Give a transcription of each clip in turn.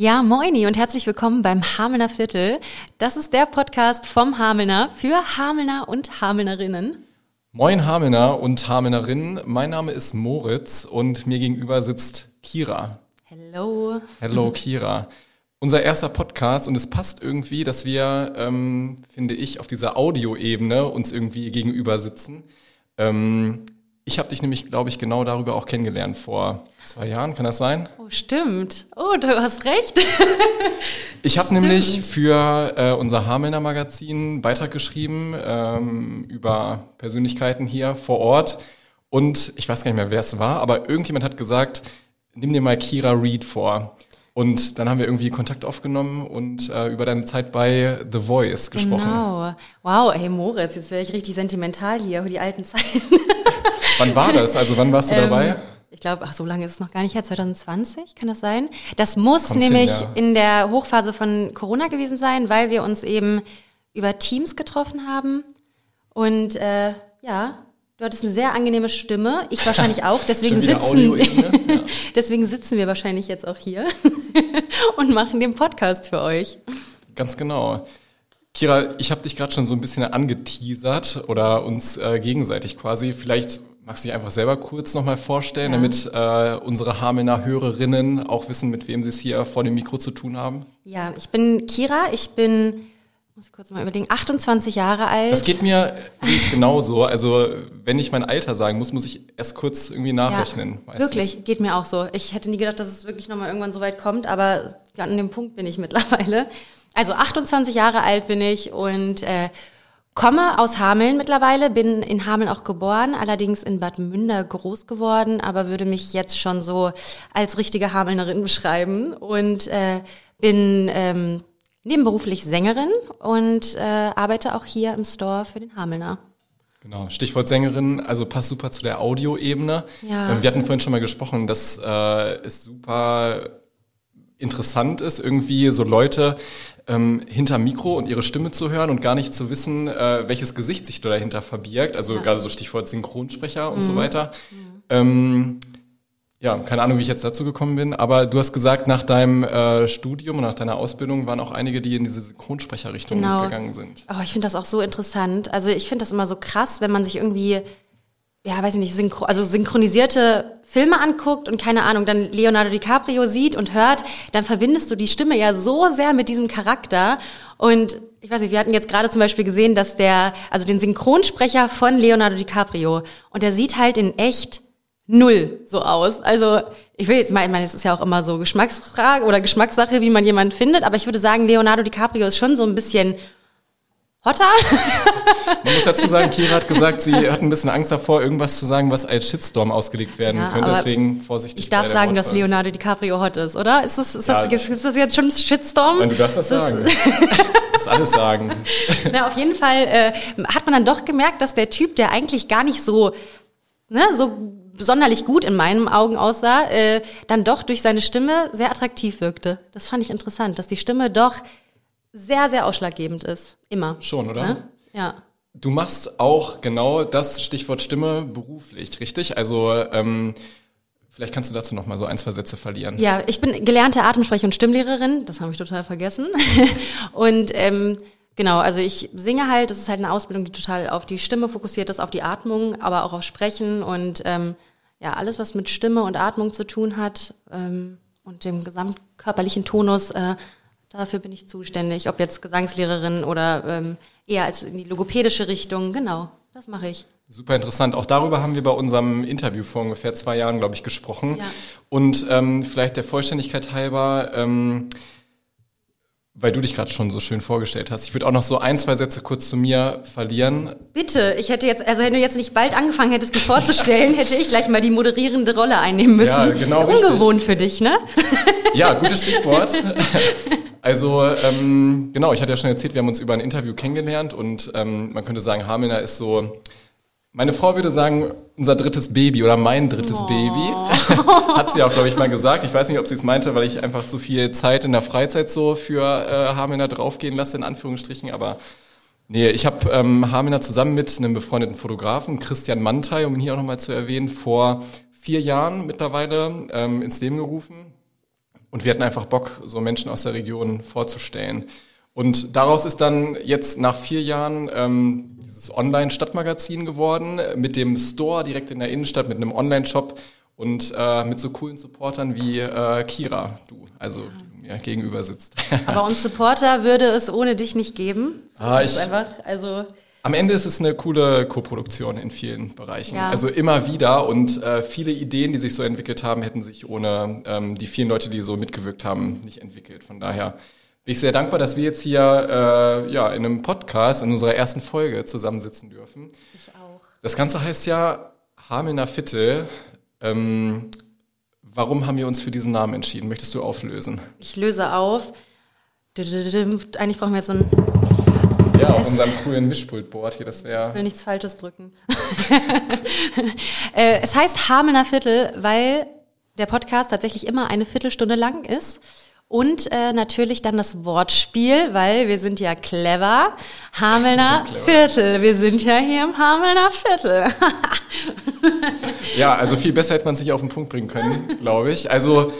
Ja, moini und herzlich willkommen beim Hamelner Viertel. Das ist der Podcast vom Hamelner für Hamelner und Hamelnerinnen. Moin Hamelner und Hamelnerinnen, mein Name ist Moritz und mir gegenüber sitzt Kira. Hello. Hello Kira. Unser erster Podcast und es passt irgendwie, dass wir, ähm, finde ich, auf dieser Audioebene uns irgendwie gegenüber sitzen. Ähm, ich habe dich nämlich, glaube ich, genau darüber auch kennengelernt vor zwei Jahren. Kann das sein? Oh, stimmt. Oh, du hast recht. ich habe nämlich für äh, unser Hamelner Magazin einen Beitrag geschrieben ähm, über Persönlichkeiten hier vor Ort. Und ich weiß gar nicht mehr, wer es war, aber irgendjemand hat gesagt, nimm dir mal Kira Reed vor. Und dann haben wir irgendwie Kontakt aufgenommen und äh, über deine Zeit bei The Voice gesprochen. Genau. Wow, hey Moritz, jetzt wäre ich richtig sentimental hier, die alten Zeiten. wann war das? Also wann warst du ähm, dabei? Ich glaube, ach, so lange ist es noch gar nicht her, 2020, kann das sein? Das muss Kommt nämlich hin, ja. in der Hochphase von Corona gewesen sein, weil wir uns eben über Teams getroffen haben. Und äh, ja, Du hattest eine sehr angenehme Stimme, ich wahrscheinlich auch. Deswegen sitzen, ja. deswegen sitzen wir wahrscheinlich jetzt auch hier und machen den Podcast für euch. Ganz genau. Kira, ich habe dich gerade schon so ein bisschen angeteasert oder uns äh, gegenseitig quasi. Vielleicht magst du dich einfach selber kurz nochmal vorstellen, ja. damit äh, unsere Hamelner Hörerinnen auch wissen, mit wem sie es hier vor dem Mikro zu tun haben. Ja, ich bin Kira, ich bin muss ich kurz mal überlegen, 28 Jahre alt. Das geht mir übrigens genauso. Also wenn ich mein Alter sagen muss, muss ich erst kurz irgendwie nachrechnen. Ja, wirklich, geht mir auch so. Ich hätte nie gedacht, dass es wirklich nochmal irgendwann so weit kommt, aber an dem Punkt bin ich mittlerweile. Also 28 Jahre alt bin ich und äh, komme aus Hameln mittlerweile, bin in Hameln auch geboren, allerdings in Bad Münder groß geworden, aber würde mich jetzt schon so als richtige Hamelnerin beschreiben und äh, bin ähm, nebenberuflich Sängerin und äh, arbeite auch hier im Store für den Hamelner. Genau, Stichwort Sängerin, also passt super zu der Audioebene. Ja. Ähm, wir hatten vorhin schon mal gesprochen, dass äh, es super interessant ist, irgendwie so Leute ähm, hinter Mikro und ihre Stimme zu hören und gar nicht zu wissen, äh, welches Gesicht sich dahinter verbirgt. Also ja. gerade so Stichwort Synchronsprecher und mhm. so weiter. Mhm. Ähm, ja, keine Ahnung, wie ich jetzt dazu gekommen bin, aber du hast gesagt, nach deinem äh, Studium und nach deiner Ausbildung waren auch einige, die in diese Synchronsprecherrichtung genau. gegangen sind. Oh, ich finde das auch so interessant. Also ich finde das immer so krass, wenn man sich irgendwie, ja, weiß ich nicht, synchro also synchronisierte Filme anguckt und keine Ahnung, dann Leonardo DiCaprio sieht und hört, dann verbindest du die Stimme ja so sehr mit diesem Charakter und ich weiß nicht, wir hatten jetzt gerade zum Beispiel gesehen, dass der, also den Synchronsprecher von Leonardo DiCaprio und der sieht halt in echt null so aus. Also ich will jetzt, ich meine, es ist ja auch immer so Geschmacksfrage oder Geschmackssache, wie man jemanden findet, aber ich würde sagen, Leonardo DiCaprio ist schon so ein bisschen hotter. Man muss dazu sagen, Kira hat gesagt, sie hat ein bisschen Angst davor, irgendwas zu sagen, was als Shitstorm ausgelegt werden ja, könnte. Deswegen vorsichtig. Ich darf sagen, dass Leonardo DiCaprio hot ist, oder? Ist das, ist ja, das, ist das jetzt schon ein Shitstorm? Nein, du darfst das, das sagen. du darfst alles sagen. Na, auf jeden Fall äh, hat man dann doch gemerkt, dass der Typ, der eigentlich gar nicht so, ne, so sonderlich gut in meinen Augen aussah, äh, dann doch durch seine Stimme sehr attraktiv wirkte. Das fand ich interessant, dass die Stimme doch sehr, sehr ausschlaggebend ist. Immer. Schon, oder? Ne? Ja. Du machst auch genau das Stichwort Stimme beruflich, richtig? Also ähm, vielleicht kannst du dazu noch mal so ein, zwei Sätze verlieren. Ja, ich bin gelernte Atemsprecher- und Stimmlehrerin. Das habe ich total vergessen. und ähm, Genau, also ich singe halt, das ist halt eine Ausbildung, die total auf die Stimme fokussiert ist, auf die Atmung, aber auch auf Sprechen und ähm, ja, alles, was mit Stimme und Atmung zu tun hat ähm, und dem gesamtkörperlichen Tonus, äh, dafür bin ich zuständig. Ob jetzt Gesangslehrerin oder ähm, eher als in die logopädische Richtung, genau, das mache ich. Super interessant. Auch darüber haben wir bei unserem Interview vor ungefähr zwei Jahren, glaube ich, gesprochen. Ja. Und ähm, vielleicht der Vollständigkeit halber, ähm, weil du dich gerade schon so schön vorgestellt hast. Ich würde auch noch so ein, zwei Sätze kurz zu mir verlieren. Bitte, ich hätte jetzt, also wenn du jetzt nicht bald angefangen hättest, dich vorzustellen, hätte ich gleich mal die moderierende Rolle einnehmen müssen. Ja, genau. Ungewohnt für dich, ne? Ja, gutes Stichwort. Also ähm, genau, ich hatte ja schon erzählt, wir haben uns über ein Interview kennengelernt und ähm, man könnte sagen, Hamelner ist so meine Frau würde sagen, unser drittes Baby oder mein drittes oh. Baby. Hat sie auch, glaube ich, mal gesagt. Ich weiß nicht, ob sie es meinte, weil ich einfach zu viel Zeit in der Freizeit so für äh, Hamina draufgehen lasse, in Anführungsstrichen. Aber nee, ich habe ähm, Hamina zusammen mit einem befreundeten Fotografen, Christian Mantei, um ihn hier auch nochmal zu erwähnen, vor vier Jahren mittlerweile ähm, ins Leben gerufen. und wir hatten einfach Bock, so Menschen aus der Region vorzustellen. Und daraus ist dann jetzt nach vier Jahren ähm, dieses Online-Stadtmagazin geworden, mit dem Store direkt in der Innenstadt, mit einem Online-Shop und äh, mit so coolen Supportern wie äh, Kira, du, also die mir gegenüber sitzt. Aber uns Supporter würde es ohne dich nicht geben. Das ah, ich, einfach, also am Ende ist es eine coole Koproduktion in vielen Bereichen. Ja. Also immer wieder und äh, viele Ideen, die sich so entwickelt haben, hätten sich ohne ähm, die vielen Leute, die so mitgewirkt haben, nicht entwickelt. Von daher bin ich sehr dankbar, dass wir jetzt hier äh, ja, in einem Podcast, in unserer ersten Folge zusammensitzen dürfen. Ich auch. Das Ganze heißt ja Hamelner Viertel. Ähm, warum haben wir uns für diesen Namen entschieden? Möchtest du auflösen? Ich löse auf. Eigentlich brauchen wir jetzt so ein ja, auf unserem coolen Mischpultboard hier, das wäre. Ich will nichts Falsches drücken. äh, es heißt Hamelner Viertel, weil der Podcast tatsächlich immer eine Viertelstunde lang ist. Und äh, natürlich dann das Wortspiel, weil wir sind ja clever. Hamelner clever. Viertel. Wir sind ja hier im Hamelner Viertel. ja, also viel besser hätte man sich auf den Punkt bringen können, glaube ich. Also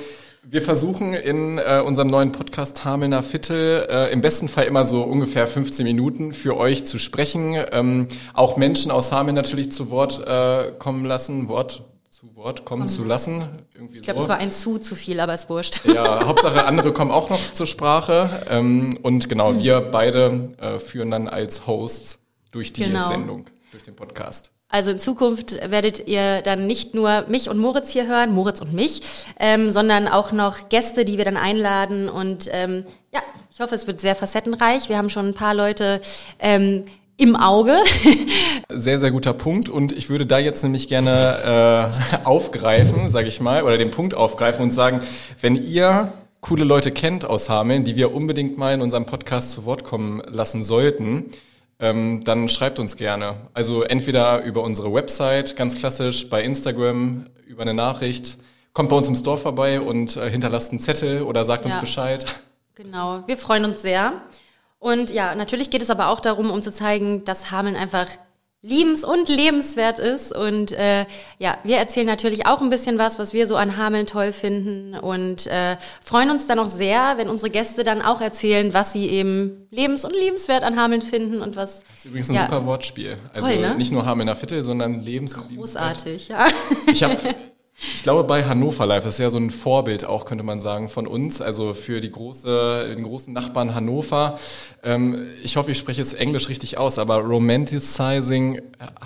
wir versuchen in äh, unserem neuen Podcast Hamelner Viertel äh, im besten Fall immer so ungefähr 15 Minuten für euch zu sprechen. Ähm, auch Menschen aus Hameln natürlich zu Wort äh, kommen lassen, Wort zu Wort kommen zu lassen. Irgendwie ich glaube, so. es war ein zu zu viel, aber es wurscht. Ja, Hauptsache andere kommen auch noch zur Sprache. Ähm, und genau, wir beide äh, führen dann als Hosts durch die genau. Sendung, durch den Podcast. Also in Zukunft werdet ihr dann nicht nur mich und Moritz hier hören, Moritz und mich, ähm, sondern auch noch Gäste, die wir dann einladen. Und ähm, ja, ich hoffe, es wird sehr facettenreich. Wir haben schon ein paar Leute ähm, im Auge. Sehr, sehr guter Punkt. Und ich würde da jetzt nämlich gerne äh, aufgreifen, sage ich mal, oder den Punkt aufgreifen und sagen, wenn ihr coole Leute kennt aus Hameln, die wir unbedingt mal in unserem Podcast zu Wort kommen lassen sollten, ähm, dann schreibt uns gerne. Also entweder über unsere Website, ganz klassisch, bei Instagram, über eine Nachricht. Kommt bei uns im Store vorbei und äh, hinterlasst einen Zettel oder sagt ja. uns Bescheid. Genau, wir freuen uns sehr. Und ja, natürlich geht es aber auch darum, um zu zeigen, dass Hameln einfach liebens- und lebenswert ist. Und äh, ja, wir erzählen natürlich auch ein bisschen was, was wir so an Hameln toll finden und äh, freuen uns dann auch sehr, wenn unsere Gäste dann auch erzählen, was sie eben lebens- und liebenswert an Hameln finden und was. Das ist übrigens ein ja, super Wortspiel. Also toll, ne? nicht nur Hamelner Viertel, sondern lebens- und Großartig, ja. Ich habe Ich glaube, bei Hannover Live ist ja so ein Vorbild auch, könnte man sagen, von uns, also für die große, den großen Nachbarn Hannover. Ähm, ich hoffe, ich spreche jetzt Englisch richtig aus, aber Romanticizing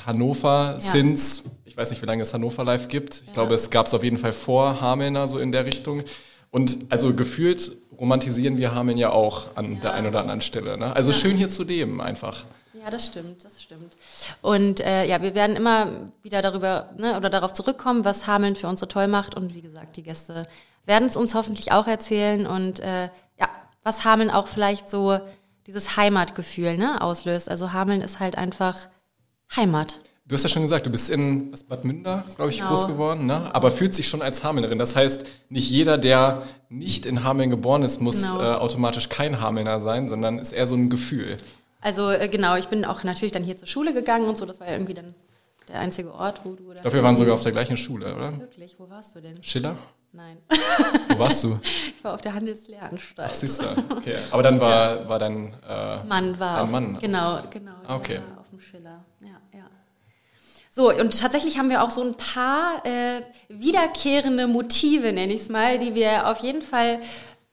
Hannover ja. since, ich weiß nicht, wie lange es Hannover Live gibt. Ich ja. glaube, es gab es auf jeden Fall vor Hamelner, so in der Richtung. Und also gefühlt romantisieren wir Hameln ja auch an ja. der einen oder anderen Stelle. Ne? Also schön hier zu leben einfach. Ja, das stimmt, das stimmt. Und äh, ja, wir werden immer wieder darüber ne, oder darauf zurückkommen, was Hameln für uns so toll macht. Und wie gesagt, die Gäste werden es uns hoffentlich auch erzählen und äh, ja, was Hameln auch vielleicht so dieses Heimatgefühl ne, auslöst. Also Hameln ist halt einfach Heimat. Du hast ja schon gesagt, du bist in Bad Münder, glaube ich, genau. groß geworden, ne? aber fühlt sich schon als Hamelnerin. Das heißt, nicht jeder, der nicht in Hameln geboren ist, muss genau. äh, automatisch kein Hamelner sein, sondern ist eher so ein Gefühl. Also äh, genau, ich bin auch natürlich dann hier zur Schule gegangen und so. Das war ja irgendwie dann der einzige Ort, wo du. Ich glaube, wir waren sogar auf der gleichen Schule, oder? Wirklich? Wo warst du denn? Schiller? Nein. Wo warst du? Ich war auf der Handelslehranstalt. Ach, siehst du. Okay. Aber dann war, ja. war dein äh, Mann war. Dein Mann. genau, genau. Ah, okay. Auf dem Schiller. Ja, ja. So, und tatsächlich haben wir auch so ein paar äh, wiederkehrende Motive, nenne ich es mal, die wir auf jeden Fall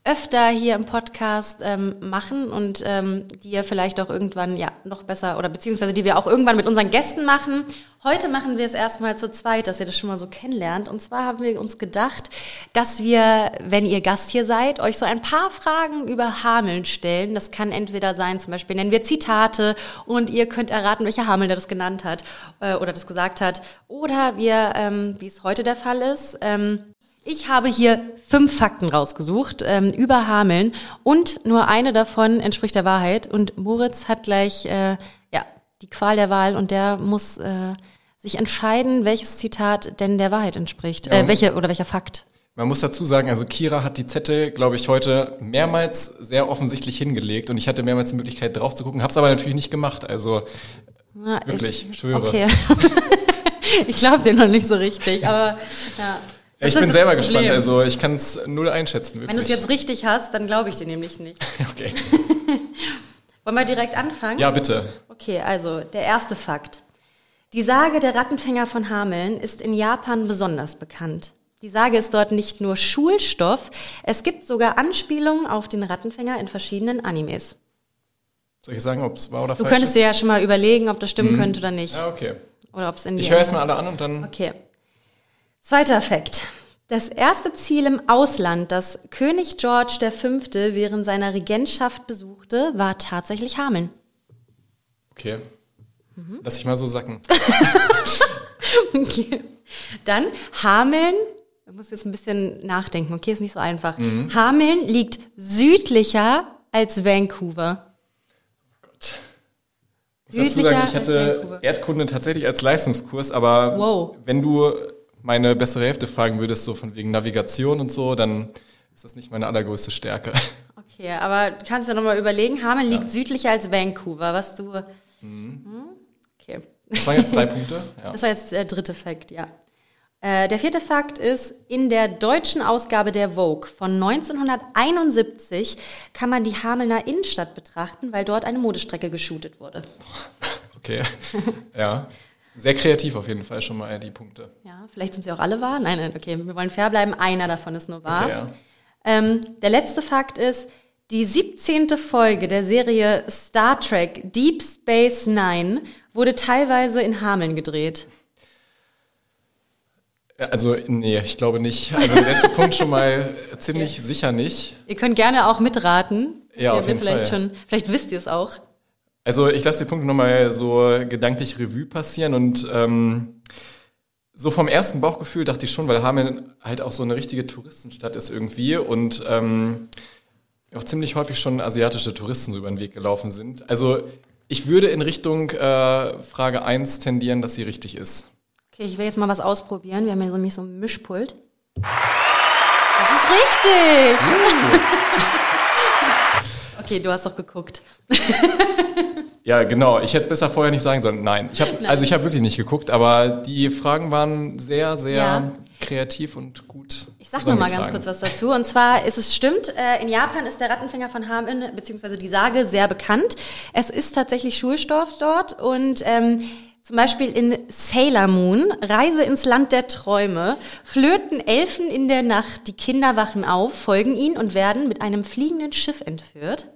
öfter hier im Podcast ähm, machen und ähm, die ihr vielleicht auch irgendwann ja noch besser oder beziehungsweise die wir auch irgendwann mit unseren Gästen machen. Heute machen wir es erstmal zu zweit, dass ihr das schon mal so kennenlernt. Und zwar haben wir uns gedacht, dass wir, wenn ihr Gast hier seid, euch so ein paar Fragen über Hameln stellen. Das kann entweder sein, zum Beispiel nennen wir Zitate und ihr könnt erraten, welcher Hameln der das genannt hat äh, oder das gesagt hat. Oder wir, ähm, wie es heute der Fall ist, ähm, ich habe hier fünf Fakten rausgesucht ähm, über Hameln und nur eine davon entspricht der Wahrheit. Und Moritz hat gleich äh, ja die Qual der Wahl und der muss äh, sich entscheiden, welches Zitat denn der Wahrheit entspricht, ja, äh, welche oder welcher Fakt. Man muss dazu sagen, also Kira hat die Zettel, glaube ich, heute mehrmals sehr offensichtlich hingelegt und ich hatte mehrmals die Möglichkeit drauf zu gucken, habe es aber natürlich nicht gemacht. Also Na, wirklich, ich, schwöre. Okay. ich glaube dir noch nicht so richtig, aber ja. Ja, ich bin selber gespannt. Also ich kann es null einschätzen. Wirklich. Wenn du es jetzt richtig hast, dann glaube ich dir nämlich nicht. Okay. Wollen wir direkt anfangen? Ja, bitte. Okay, also der erste Fakt. Die Sage der Rattenfänger von Hameln ist in Japan besonders bekannt. Die Sage ist dort nicht nur Schulstoff, es gibt sogar Anspielungen auf den Rattenfänger in verschiedenen Animes. Soll ich sagen, ob es wahr oder Du falsch könntest ist? dir ja schon mal überlegen, ob das stimmen könnte oder nicht. Ja, okay. Oder ob es in die Ich höre erstmal alle an und dann. Okay. Zweiter Fakt. Das erste Ziel im Ausland, das König George V. während seiner Regentschaft besuchte, war tatsächlich Hameln. Okay. Mhm. Lass ich mal so sacken. Okay. Dann Hameln, ich muss jetzt ein bisschen nachdenken, okay, ist nicht so einfach. Hameln liegt südlicher als Vancouver. Ich muss dazu Südlicher sagen, ich hatte. Erdkunde tatsächlich als Leistungskurs, aber Wow. wenn du meine bessere Hälfte fragen würdest, so von wegen Navigation und so, dann ist das nicht meine allergrößte Stärke. Okay, aber du kannst ja nochmal überlegen, Hameln liegt südlicher als Vancouver, was du... Hm? Okay. Das waren jetzt drei Punkte. Ja. Das war jetzt der dritte Fakt, ja. Äh, der vierte Fakt ist, in der deutschen Ausgabe der Vogue von 1971 kann man die Hamelner Innenstadt betrachten, weil dort eine Modestrecke geshootet wurde. Okay. ja. Sehr kreativ auf jeden Fall schon mal die Punkte. Ja, vielleicht sind sie auch alle wahr. Nein, nein, okay, wir wollen fair bleiben. Einer davon ist nur wahr. Okay, ja. ähm, der letzte Fakt ist, die 17. Folge der Serie Star Trek Deep Space Nine wurde teilweise in Hameln gedreht. Also, nee, ich glaube nicht. Also der letzte Punkt schon mal ziemlich sicher nicht. Ihr könnt gerne auch mitraten. Ja, auf jeden vielleicht Fall. Schon, vielleicht wisst ihr es auch. Also ich lasse die Punkte nochmal so gedanklich Revue passieren und ähm, so vom ersten Bauchgefühl dachte ich schon, weil Hameln halt auch so eine richtige Touristenstadt ist irgendwie und ähm, auch ziemlich häufig schon asiatische Touristen so über den Weg gelaufen sind. Also ich würde in Richtung äh, Frage 1 tendieren, dass sie richtig ist. Okay, ich will jetzt mal was ausprobieren. Wir haben hier so, nämlich so ein Mischpult. Das ist richtig! okay, du hast doch geguckt. Ja, genau. Ich hätte es besser vorher nicht sagen sollen. Nein, ich habe also ich habe wirklich nicht geguckt, aber die Fragen waren sehr, sehr Ja. kreativ und gut. Ich sag noch mal ganz kurz was dazu. Und zwar ist es stimmt, äh, in Japan ist der Rattenfänger von Hameln, beziehungsweise die Sage, sehr bekannt. Es ist tatsächlich Schulstoff dort und ähm, zum Beispiel in Sailor Moon, Reise ins Land der Träume, flöten Elfen in der Nacht, die Kinder wachen auf, folgen ihnen und werden mit einem fliegenden Schiff entführt.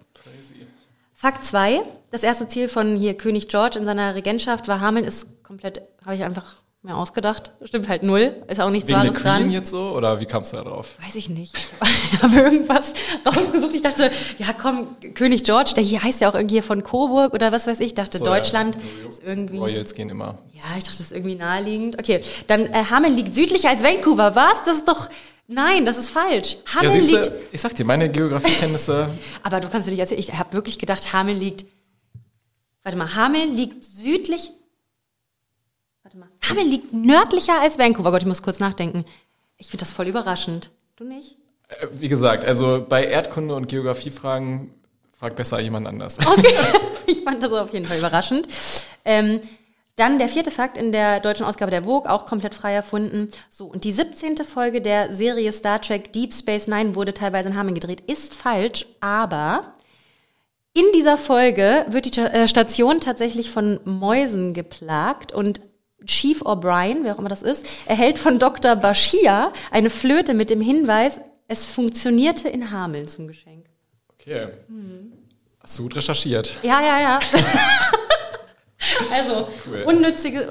Fakt 2, das erste Ziel von hier König George in seiner Regentschaft war Hameln, ist komplett, habe ich einfach mir ausgedacht. Stimmt halt null, ist auch nichts Wegen der Wahres Queen dran. jetzt so oder wie kamst du da drauf? Weiß ich nicht. Ich habe irgendwas rausgesucht. Ich dachte, ja komm, König George, der hier heißt ja auch irgendwie von Coburg oder was weiß ich. Ich dachte, So, Deutschland ja. ist irgendwie. Royals gehen immer. Ja, ich dachte, das ist irgendwie naheliegend. Okay, dann äh, Hameln liegt südlicher als Vancouver. Was? Das ist doch. Nein, das ist falsch. Ja, Hameln siehst liegt. ich sag dir, meine Geografiekenntnisse, Aber du kannst mir nicht erzählen. Ich habe wirklich gedacht, Hameln liegt. Warte mal, Hameln liegt südlich. Warte mal. Hameln liegt nördlicher als Vancouver. Gott, ich muss kurz nachdenken. Ich finde das voll überraschend. Du nicht? äh, wie gesagt, also bei Erdkunde und Geografiefragen frag besser jemand anders. Okay, ich fand das auf jeden Fall überraschend. Ähm, dann der vierte Fakt in der deutschen Ausgabe der Vogue, auch komplett frei erfunden. So, und die 17. Folge der Serie Star Trek Deep Space Nine wurde teilweise in Hameln gedreht. Ist falsch, aber in dieser Folge wird die äh, Station tatsächlich von Mäusen geplagt und Chief O'Brien, wer auch immer das ist, erhält von Dr. Bashir eine Flöte mit dem Hinweis, es funktionierte in Hameln zum Geschenk. Okay. Hast du gut recherchiert. Ja, ja, ja. also, Cool.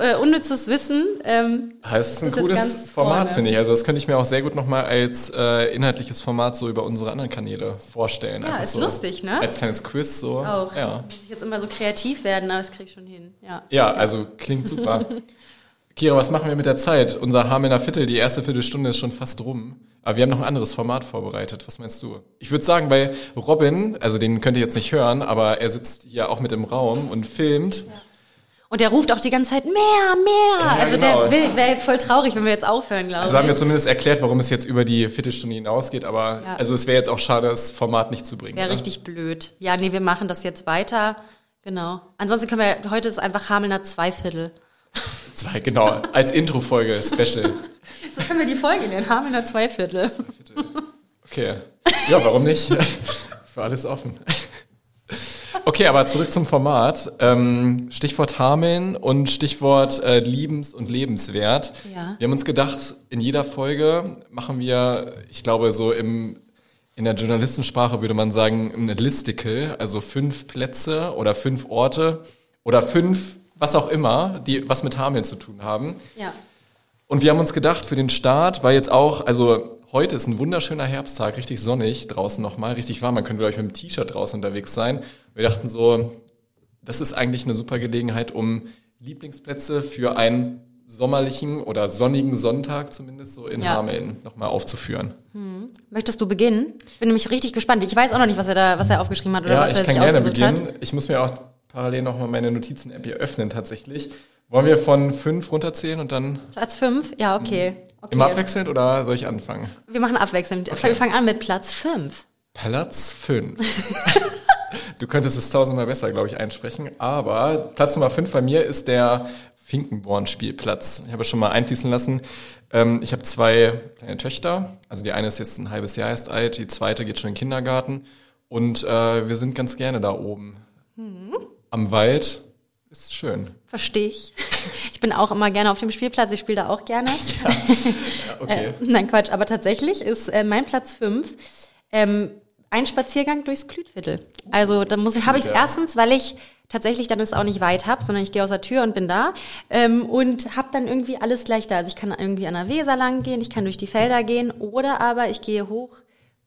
äh, unnützes Wissen. Ähm, Das ist ein ist cooles Format, finde ich. Also das könnte ich mir auch sehr gut nochmal als äh, inhaltliches Format so über unsere anderen Kanäle vorstellen. Ja, Einfach ist so lustig, ne? Als kleines Quiz so. auch. Ja. Muss ich jetzt immer so kreativ werden, aber das krieg ich schon hin. Ja. ja, also klingt super. Kira, was machen wir mit der Zeit? Unser Hamelner Viertel, die erste Viertelstunde ist schon fast rum. Aber wir haben noch ein anderes Format vorbereitet. Was meinst du? Ich würde sagen, bei Robin, also den könnt ihr jetzt nicht hören, aber er sitzt hier auch mit im Raum und filmt. Und der ruft auch die ganze Zeit mehr, mehr. Ja, also genau. der wäre jetzt voll traurig, wenn wir jetzt aufhören, glaube Also haben wir ich. zumindest erklärt, warum es jetzt über die Viertelstunde hinausgeht, aber Ja. also es wäre jetzt auch schade, das Format nicht zu bringen. Wäre oder? richtig blöd. Ja, nee, wir machen das jetzt weiter. Genau. Ansonsten können wir, heute ist einfach Hamelner Zweiviertel. Zwei, genau. Als Intro-Folge, Special. So können wir die Folge nennen. Hamelner Zweiviertel. Okay. Ja, warum nicht? Für alles offen. Okay, aber zurück zum Format. Ähm, Stichwort Hameln und Stichwort äh, liebens- und lebenswert. Ja. Wir haben uns gedacht, in jeder Folge machen wir, ich glaube, so im, in der Journalistensprache würde man sagen, ein Listicle, also fünf Plätze oder fünf Orte oder fünf, was auch immer, die was mit Hameln zu tun haben. Ja. Und wir haben uns gedacht, für den Start, weil jetzt auch, also heute ist ein wunderschöner Herbsttag, richtig sonnig draußen nochmal, richtig warm. Man könnte, glaube ich, mit dem T-Shirt draußen unterwegs sein. Wir dachten so, das ist eigentlich eine super Gelegenheit, um Lieblingsplätze für einen sommerlichen oder sonnigen Sonntag zumindest so in Ja. Hameln nochmal aufzuführen. Möchtest du beginnen? Ich bin nämlich richtig gespannt. Ich weiß auch noch nicht, was er da, was er aufgeschrieben hat oder Ja, was ich er kann sich gerne beginnen. hat. Ich muss mir auch parallel nochmal meine Notizen-App hier öffnen tatsächlich. Wollen wir von fünf runterzählen und dann Platz fünf? Ja, okay. okay. immer abwechselnd oder soll ich anfangen? Wir machen abwechselnd. Wir fangen an mit Platz fünf. Platz 5. du könntest es tausendmal besser, glaube ich, einsprechen. Aber Platz Nummer 5 bei mir ist der Finkenborn-Spielplatz. Ich habe es schon mal einfließen lassen. Ähm, ich habe zwei kleine Töchter. Also die eine ist jetzt ein halbes Jahr erst alt, die zweite geht schon in den Kindergarten. Und äh, wir sind ganz gerne da oben. Am Wald. Ist schön. Verstehe ich. Ich bin auch immer gerne auf dem Spielplatz. Ich spiele da auch gerne. Ja, okay. Äh, nein, Quatsch. Aber tatsächlich ist äh, mein Platz fünf ähm, ein Spaziergang durchs Klütviertel. Also da muss habe ich Ja. erstens, weil ich tatsächlich dann es auch nicht weit habe, sondern ich gehe aus der Tür und bin da ähm, und habe dann irgendwie alles gleich da. Also ich kann irgendwie an der Weser lang gehen, ich kann durch die Felder gehen oder aber ich gehe hoch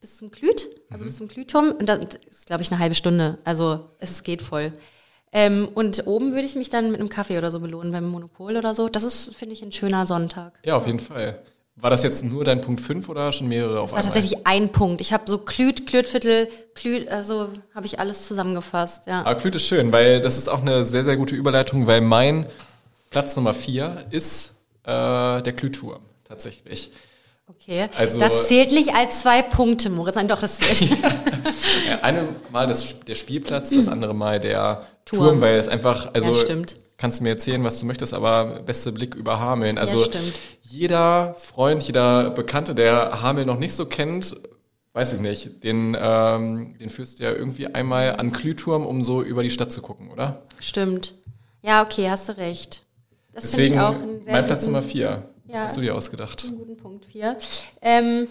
bis zum Klüt, also bis zum Klütturm und das ist, glaube ich, eine halbe Stunde. Also es ist- geht voll. Ähm, und oben würde ich mich dann mit einem Kaffee oder so belohnen beim Monopol oder so. Das ist, finde ich, ein schöner Sonntag. Ja, auf jeden Fall. War das jetzt nur dein Punkt 5 oder schon mehrere auf Das war einmal? tatsächlich ein Punkt. Ich habe so Klüt, Klütviertel, Klüt, also habe ich alles zusammengefasst, ja. Aber Klüt ist schön, weil das ist auch eine sehr, sehr gute Überleitung, weil mein Platz Nummer 4 ist äh, der Klütturm, tatsächlich. Okay. Also- das zählt nicht als zwei Punkte, Moritz. Nein, doch, das zählt. Ja, eine Mal das, der Spielplatz, das andere Mal der Turm. Turm, weil es einfach, also Ja, stimmt. Kannst du mir erzählen, was du möchtest, aber beste Blick über Hameln. Also stimmt. jeder Freund, jeder Bekannte, der Hameln noch nicht so kennt, weiß ich nicht, den, ähm, den führst du ja irgendwie einmal an Klüturm, um so über die Stadt zu gucken, oder? stimmt. Ja, okay, hast du recht. Das Deswegen ich auch einen sehr mein Platz Nummer 4. Was Ja. hast du dir ausgedacht? guten Punkt hier. Ähm,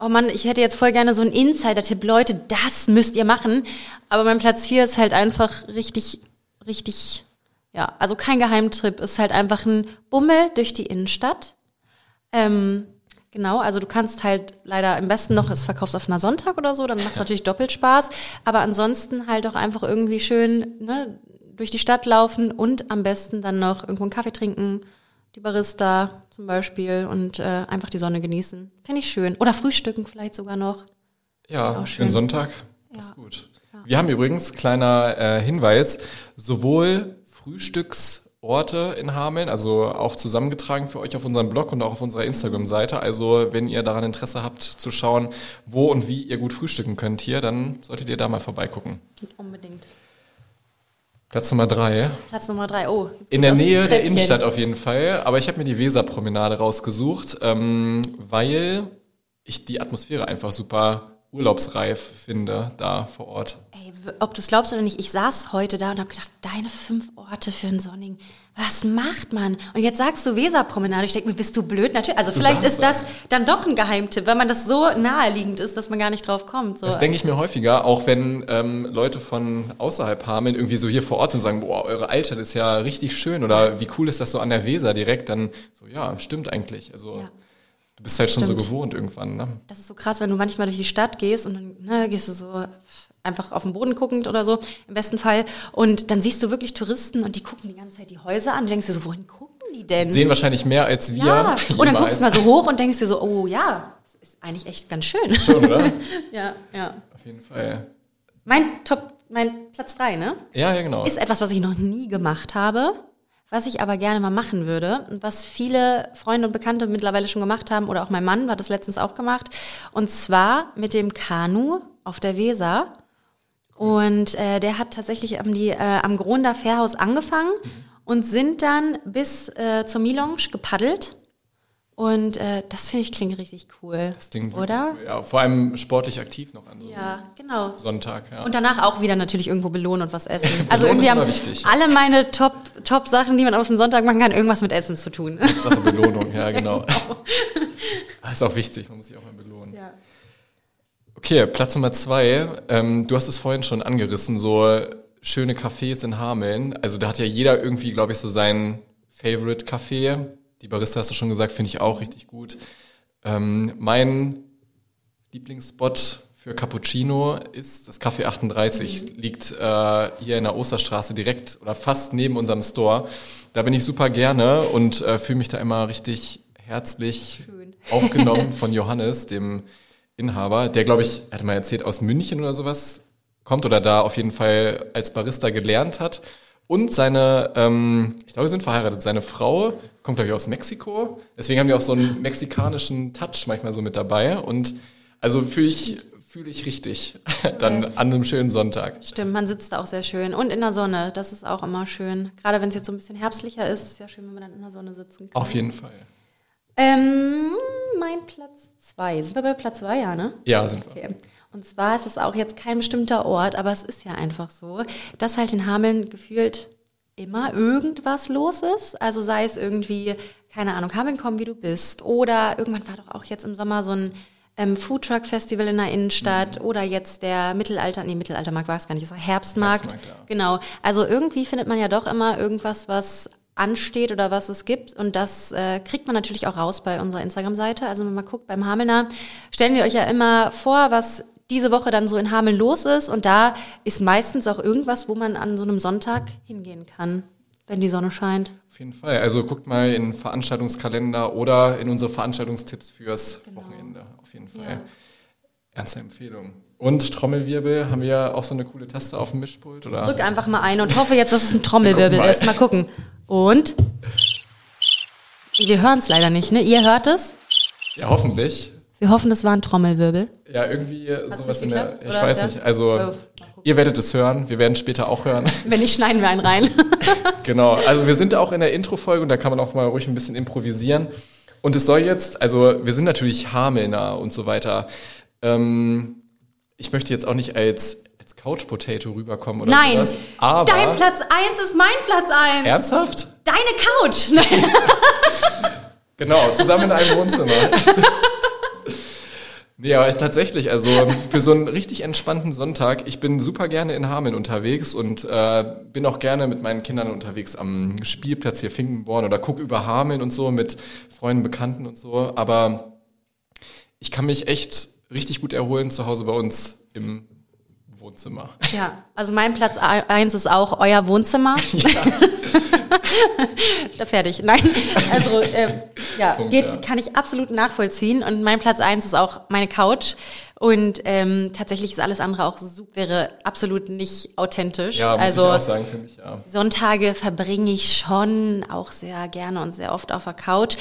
oh Mann, ich hätte jetzt voll gerne so einen Insider-Tipp. Leute, das müsst ihr machen. Aber mein Platz 4 ist halt einfach richtig, richtig, ja, also kein Geheimtrip. Ist halt einfach ein Bummel durch die Innenstadt. Ähm, genau, also du kannst halt leider am besten noch es verkaufst auf einer Sonntag oder so, dann macht es natürlich doppelt Spaß. Aber ansonsten halt auch einfach irgendwie schön ne, durch die Stadt laufen und am besten dann noch irgendwo einen Kaffee trinken, die Barista zum Beispiel und äh, einfach die Sonne genießen. Finde ich schön. Oder frühstücken vielleicht sogar noch. Ja, Auch für schön. den Sonntag. Ja. ist gut. Wir haben übrigens, kleiner äh, Hinweis, sowohl Frühstücksorte in Hameln, also auch zusammengetragen für euch auf unserem Blog und auch auf unserer Instagram-Seite. Also wenn ihr daran Interesse habt zu schauen, wo und wie ihr gut frühstücken könnt hier, dann solltet ihr da mal vorbeigucken. Unbedingt. Platz Nummer drei. Platz Nummer drei. Oh. In der Nähe der. Innenstadt auf jeden Fall. Aber ich habe mir die Weserpromenade rausgesucht, ähm, weil ich die Atmosphäre einfach super urlaubsreif finde da vor Ort. Ey, ob du es glaubst oder nicht, ich saß heute da und habe gedacht, deine fünf Orte für einen Sonnigen. Was macht man? Und jetzt sagst du Weserpromenade. Ich denke mir, bist du blöd? Natürlich. Also vielleicht sagst ist das dann doch ein Geheimtipp, weil man das so naheliegend ist, dass man gar nicht drauf kommt. So. Das denke ich mir häufiger, auch wenn ähm, Leute von außerhalb Hameln irgendwie so hier vor Ort sind und sagen, boah, eure Altstadt ist ja richtig schön oder wie cool ist das so an der Weser direkt, dann so, ja, stimmt eigentlich. Also Ja. Du bist halt schon Stimmt. so gewohnt irgendwann. Ne? Das ist so krass, wenn du manchmal durch die Stadt gehst und dann ne, gehst du so einfach auf den Boden guckend oder so, im besten Fall. Und dann siehst du wirklich Touristen und die gucken die ganze Zeit die Häuser an. Du denkst dir so, wohin gucken die denn? Sehen wahrscheinlich mehr als wir. ja. Und dann guckst du mal so hoch und denkst dir so, oh ja, das ist eigentlich echt ganz schön. Schon, oder? ja, ja. Auf jeden Fall. Mein Top, mein Platz drei, ne? Ja, ja, genau. Ist etwas, was ich noch nie gemacht habe, was ich aber gerne mal machen würde und was viele Freunde und Bekannte mittlerweile schon gemacht haben oder auch mein Mann hat das letztens auch gemacht. Und zwar mit dem Kanu auf der Weser. Und äh, der hat tatsächlich am, die, äh, am Gronder Fährhaus angefangen und sind dann bis äh, zur Milonge gepaddelt. Und äh, das finde ich klingt richtig cool. Das klingt oder? Cool. Ja, vor allem sportlich aktiv noch an so Ja, genau. Sonntag. Ja. Und danach auch wieder natürlich irgendwo belohnen und was essen. also irgendwie ist haben wichtig. alle meine Top, Top Sachen, die man auf dem Sonntag machen kann, irgendwas mit Essen zu tun. Sache Belohnung, ja genau. Das ist auch wichtig, man muss sich auch mal belohnen. Ja. Okay, Platz Nummer zwei. Ähm, du hast es vorhin schon angerissen, so schöne Cafés in Hameln. Also da hat ja jeder irgendwie, glaube ich, so seinen Favorite Café. Die Barista hast du schon gesagt, finde ich auch richtig gut. Ähm, mein Lieblingsspot für Cappuccino ist das Café 38. Liegt äh, hier in der Osterstraße direkt oder fast neben unserem Store. Da bin ich super gerne und äh, fühle mich da immer richtig herzlich Schön. aufgenommen von Johannes, dem Inhaber, der, glaube ich, hat mal erzählt, aus München oder sowas kommt oder da auf jeden Fall als Barista gelernt hat. Und seine, ähm, ich glaube, sie sind verheiratet. Seine Frau kommt, glaube ich, aus Mexiko. Deswegen haben die auch so einen mexikanischen Touch manchmal so mit dabei. Und also fühle ich, fühle ich richtig dann an einem schönen Sonntag. Stimmt, man sitzt da auch sehr schön. Und in der Sonne, das ist auch immer schön. Gerade wenn es jetzt so ein bisschen herbstlicher ist, ist es ja schön, wenn man dann in der Sonne sitzen kann. Auf jeden Fall. Ähm, mein Platz zwei. Sind wir bei Platz zwei, ja, ne? Ja, sind wir. Okay. Und zwar ist es auch jetzt kein bestimmter Ort, aber es ist ja einfach so, dass halt in Hameln gefühlt immer irgendwas los ist. Also sei es irgendwie, keine Ahnung, Hameln kommen, wie du bist. Oder irgendwann war doch auch jetzt im Sommer so ein ähm, Foodtruck-Festival in der Innenstadt. Oder jetzt der Mittelalter, nee, Mittelaltermarkt war es gar nicht, es war Herbstmarkt. Herbstmarkt. Genau. Also irgendwie findet man ja doch immer irgendwas, was ansteht oder was es gibt. Und das äh, kriegt man natürlich auch raus bei unserer Instagram-Seite. Also wenn man guckt, beim Hamelner stellen wir euch ja immer vor, was diese Woche dann so in Hameln los ist. Und da ist meistens auch irgendwas, wo man an so einem Sonntag hingehen kann, wenn die Sonne scheint. Auf jeden Fall. Also guckt mal in Veranstaltungskalender oder in unsere Veranstaltungstipps fürs Wochenende. Auf jeden Fall. Ja. Ernste Empfehlung. Und Trommelwirbel, haben wir auch so eine coole Taste auf dem Mischpult? Oder? Drück einfach mal ein und hoffe jetzt, dass es ein Trommelwirbel mal. ist. Mal gucken. Und? Wir hören es leider nicht, ne? Ihr hört es? Ja, hoffentlich. Wir hoffen, es war ein Trommelwirbel. Ja, irgendwie sowas nicht in der. Ich Oder weiß ja? nicht. Also, Oh, ihr werdet es hören. Wir werden später auch hören. Wenn nicht, schneiden wir einen rein. genau. Also, wir sind auch in der Intro-Folge und da kann man auch mal ruhig ein bisschen improvisieren. Und es soll jetzt, also, wir sind natürlich Hamelner und so weiter. Ähm, ich möchte jetzt auch nicht als, als Couch-Potato rüberkommen oder Nein, sowas. Aber. dein Platz 1 ist mein Platz 1. Ernsthaft? Deine Couch. Nein. Genau, zusammen in einem Wohnzimmer. Nee, aber tatsächlich, also für so einen richtig entspannten Sonntag, ich bin super gerne in Hameln unterwegs und äh, bin auch gerne mit meinen Kindern unterwegs am Spielplatz hier Finkenborn oder guck über Hameln und so mit Freunden, Bekannten und so. Aber ich kann mich echt richtig gut erholen zu Hause bei uns im Wohnzimmer. Ja, also mein Platz 1 ist auch euer Wohnzimmer. da fertig. Nein, also äh, ja, Punkt, geht, ja. kann ich absolut nachvollziehen. Und mein Platz 1 ist auch meine Couch. Und ähm, tatsächlich ist alles andere auch wäre absolut nicht authentisch. Ja, muss also ich auch sagen für mich, ja. Sonntage verbringe ich schon auch sehr gerne und sehr oft auf der Couch.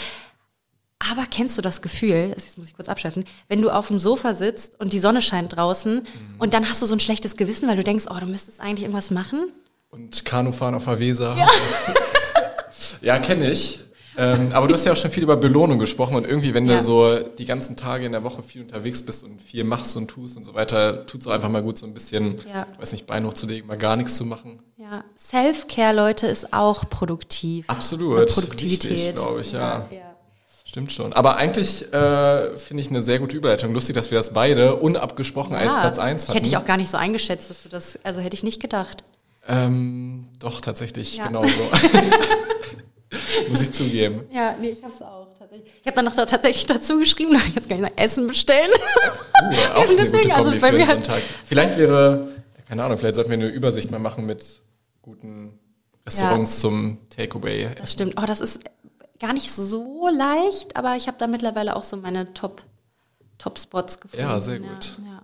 Aber kennst du das Gefühl, das muss ich kurz abschöpfen, wenn du auf dem Sofa sitzt und die Sonne scheint draußen und dann hast du so ein schlechtes Gewissen, weil du denkst, oh, du müsstest eigentlich irgendwas machen? Und Kanufahren auf der Weser. Ja, ja kenne ich. Ähm, aber du hast ja auch schon viel über Belohnung gesprochen und irgendwie, wenn Ja. du so die ganzen Tage in der Woche viel unterwegs bist und viel machst und tust und so weiter, tut es auch einfach mal gut, so ein bisschen, Ja. ich weiß nicht, Bein hochzulegen, mal gar nichts zu machen. Ja, Self-Care, Leute, ist auch produktiv. Absolut. Produktivität. Wichtig, glaube ich, ja. ja. Stimmt schon. Aber eigentlich äh, finde ich eine sehr gute Überleitung. Lustig, dass wir das beide unabgesprochen als Platz 1 hatten. Hätte ich auch gar nicht so eingeschätzt, dass du das, also hätte ich nicht gedacht. Ähm, doch, tatsächlich, Ja. genauso. Muss ich zugeben. Ja, nee, ich hab's auch tatsächlich. Ich habe dann noch da tatsächlich dazu geschrieben, da ich jetzt gar nicht nach Essen bestellen. Uh, auch eine deswegen, also bei mir Sonntag. Vielleicht wäre, ja, keine Ahnung, vielleicht sollten wir eine Übersicht mal machen mit guten Restaurants zum Takeaway. Das stimmt. Oh, das ist gar nicht so leicht, aber ich habe da mittlerweile auch so meine Top, Top-Spots gefunden. Ja, sehr gut. Ja,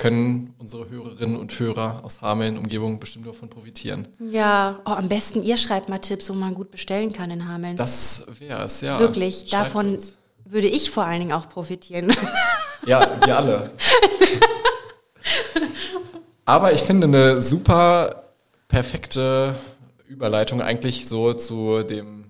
Können unsere Hörerinnen und Hörer aus Hameln, Umgebung bestimmt davon profitieren. ja. Oh, am besten ihr schreibt mal Tipps, wo man gut bestellen kann in Hameln. Das wäre es, ja. Wirklich, Schreibt davon uns. würde ich vor allen Dingen auch profitieren. Ja, wir alle. Aber ich finde eine super perfekte Überleitung eigentlich so zu dem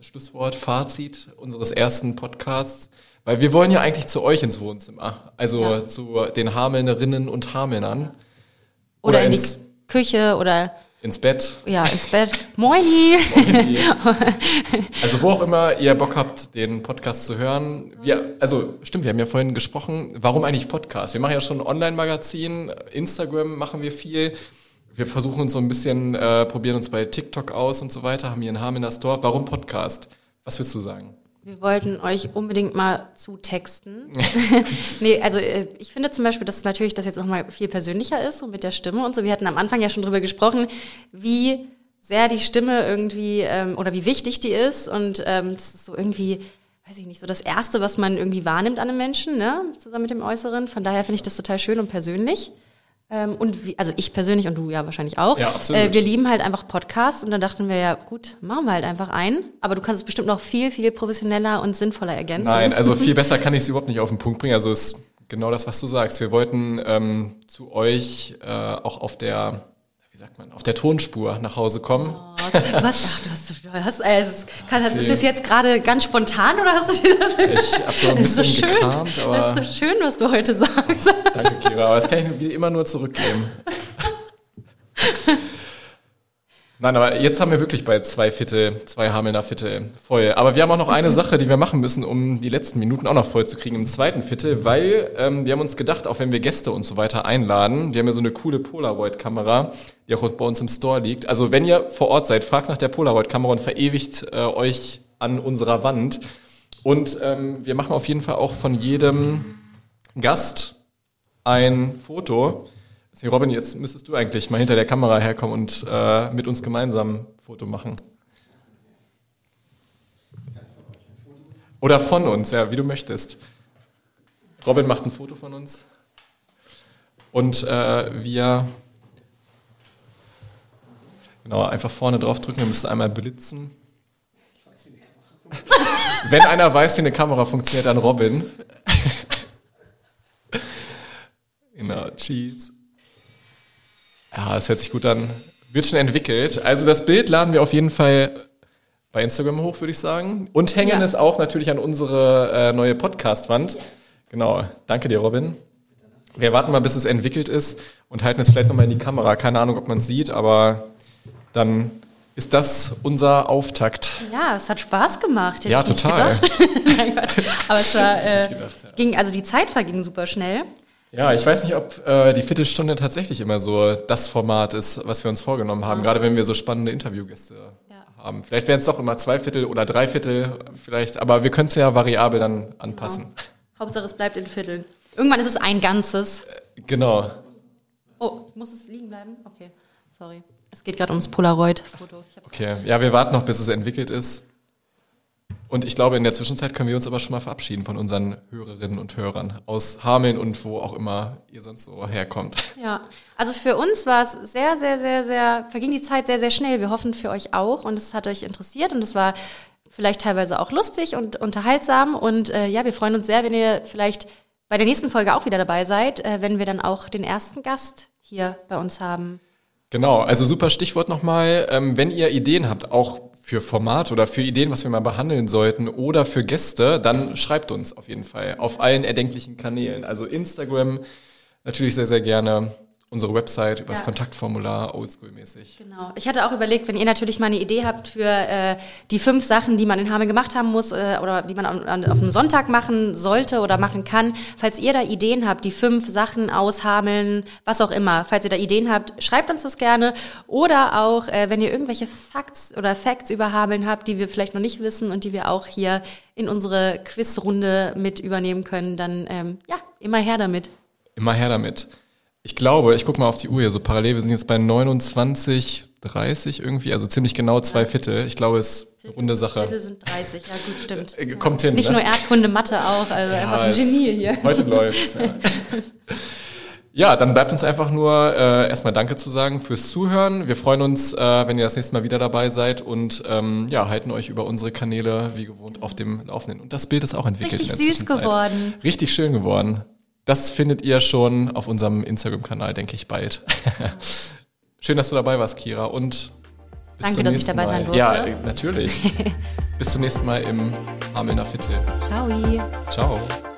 Schlusswort, Fazit unseres ersten Podcasts. Weil wir wollen ja eigentlich zu euch ins Wohnzimmer. Also ja. zu den Hamelnerinnen und Hamelnern. Oder, oder in die Küche oder ins Bett. Ja, ins Bett. Moini. Moini. also wo auch immer ihr Bock habt, den Podcast zu hören. Wir, also stimmt, wir haben ja vorhin gesprochen, warum eigentlich Podcast? Wir machen ja schon Online-Magazin, Instagram machen wir viel. Wir versuchen uns so ein bisschen, äh, probieren uns bei TikTok aus und so weiter, haben hier einen Hamelner Store. Warum Podcast? Was willst du sagen? Wir wollten euch unbedingt mal zutexten. nee, also äh, ich finde zum Beispiel, dass natürlich das jetzt nochmal viel persönlicher ist, so mit der Stimme und so. Wir hatten am Anfang ja schon drüber gesprochen, wie sehr die Stimme irgendwie ähm, oder wie wichtig die ist. Und ähm, das ist so irgendwie, weiß ich nicht, so das Erste, was man irgendwie wahrnimmt an einem Menschen, ne? zusammen mit dem Äußeren. Von daher finde ich das total schön und persönlich. Ähm, und wie, also ich persönlich und du ja wahrscheinlich auch. Ja, absolut. Äh, wir lieben halt einfach Podcasts und dann dachten wir ja, gut, machen wir halt einfach einen. Aber du kannst es bestimmt noch viel, viel professioneller und sinnvoller ergänzen. Nein, also viel besser kann ich es überhaupt nicht auf den Punkt bringen. Also es ist genau das, was du sagst. Wir wollten ähm, zu euch äh, auch auf der wie sagt man, auf der Tonspur nach Hause kommen. Oh, ach, du hast, du hast, also, kann, ist das jetzt gerade ganz spontan oder hast du dir das? Ich habe so ein bisschen so gekramt, aber. Das ist so schön, was du heute sagst. Danke, Kira, aber das kann ich mir immer nur zurückgeben. Nein, aber jetzt haben wir wirklich bei zwei Viertel, zwei Hamelner Viertel voll. Aber wir haben auch noch eine Sache, die wir machen müssen, um die letzten Minuten auch noch voll zu kriegen im zweiten Viertel, weil ähm, wir haben uns gedacht, auch wenn wir Gäste und so weiter einladen, wir haben ja so eine coole Polaroid-Kamera, die auch bei uns im Store liegt. Also wenn ihr vor Ort seid, fragt nach der Polaroid-Kamera und verewigt äh, euch an unserer Wand. Und ähm, wir machen auf jeden Fall auch von jedem Gast ein Foto Deswegen, Robin, jetzt müsstest du eigentlich mal hinter der Kamera herkommen und äh, mit uns gemeinsam ein Foto machen. Oder von uns, ja, wie du möchtest. Robin macht ein Foto von uns. Und äh, wir genau einfach vorne drauf drücken, wir müssen einmal blitzen. Wenn einer weiß, wie eine Kamera funktioniert, dann Robin. genau, Cheese. Ja, es hört sich gut an. Wird schon entwickelt. Also das Bild laden wir auf jeden Fall bei Instagram hoch, würde ich sagen. Und hängen ja. es auch natürlich an unsere äh, neue Podcast-Wand. Genau. Danke dir, Robin. Wir warten mal, bis es entwickelt ist und halten es vielleicht nochmal in die Kamera. Keine Ahnung, ob man es sieht, aber dann ist das unser Auftakt. Ja, es hat Spaß gemacht. Hätte ja, total. Nein, aber es war, äh, ging, also die Zeit verging super schnell. Ja, ich weiß nicht, ob äh, die Viertelstunde tatsächlich immer so das Format ist, was wir uns vorgenommen haben, ja. gerade wenn wir so spannende Interviewgäste ja. haben. Vielleicht wären es doch immer zwei Viertel oder drei Viertel, vielleicht, aber wir können es ja variabel dann anpassen. Genau. Hauptsache es bleibt in Vierteln. Irgendwann ist es ein Ganzes. Äh, genau. Oh, muss es liegen bleiben? Okay, sorry. Es geht gerade ums Polaroid-Foto. Okay, ja, wir warten noch, bis es entwickelt ist. Und ich glaube, in der Zwischenzeit können wir uns aber schon mal verabschieden von unseren Hörerinnen und Hörern aus Hameln und wo auch immer ihr sonst so herkommt. Ja, also für uns war es sehr, sehr, sehr, sehr, verging die Zeit sehr, sehr schnell. Wir hoffen für euch auch und es hat euch interessiert und es war vielleicht teilweise auch lustig und unterhaltsam. Und äh, ja, wir freuen uns sehr, wenn ihr vielleicht bei der nächsten Folge auch wieder dabei seid, äh, wenn wir dann auch den ersten Gast hier bei uns haben. Genau, also super Stichwort nochmal. Ähm, wenn ihr Ideen habt, auch für Format oder für Ideen, was wir mal behandeln sollten oder für Gäste, dann schreibt uns auf jeden Fall auf allen erdenklichen Kanälen. Also Instagram natürlich sehr, sehr gerne unsere Website, über das ja. Kontaktformular, oldschool-mäßig. Genau. Ich hatte auch überlegt, wenn ihr natürlich mal eine Idee habt für äh, die fünf Sachen, die man in Hameln gemacht haben muss äh, oder die man an, an, auf einem Sonntag machen sollte oder machen kann, falls ihr da Ideen habt, die fünf Sachen aus Hameln, was auch immer, falls ihr da Ideen habt, schreibt uns das gerne. Oder auch, äh, wenn ihr irgendwelche Facts oder Facts über Hameln habt, die wir vielleicht noch nicht wissen und die wir auch hier in unsere Quizrunde mit übernehmen können, dann ähm, ja, immer her damit. Immer her damit. Ich glaube, ich gucke mal auf die Uhr hier so parallel, wir sind jetzt bei 29, 30 irgendwie, also ziemlich genau zwei Viertel. Ich glaube, es ist eine runde Sache. Viertel sind 30, ja gut, stimmt. Äh, kommt hin. Nicht ne? nur Erdkunde, Mathe auch, also ja, einfach ein Genie hier. Heute läuft's. Ja. ja, dann bleibt uns einfach nur äh, erstmal Danke zu sagen fürs Zuhören. Wir freuen uns, äh, wenn ihr das nächste Mal wieder dabei seid und ähm, ja, halten euch über unsere Kanäle wie gewohnt auf dem Laufenden. Und das Bild ist auch entwickelt. Richtig süß geworden. Richtig schön geworden. Das findet ihr schon auf unserem Instagram-Kanal, denke ich, bald. Schön, dass du dabei warst, Kira. Und Bis Danke, dass ich dabei Mal. sein durfte. Ja, natürlich. Bis zum nächsten Mal im Hamelner Viertel. Ciao. Ciao.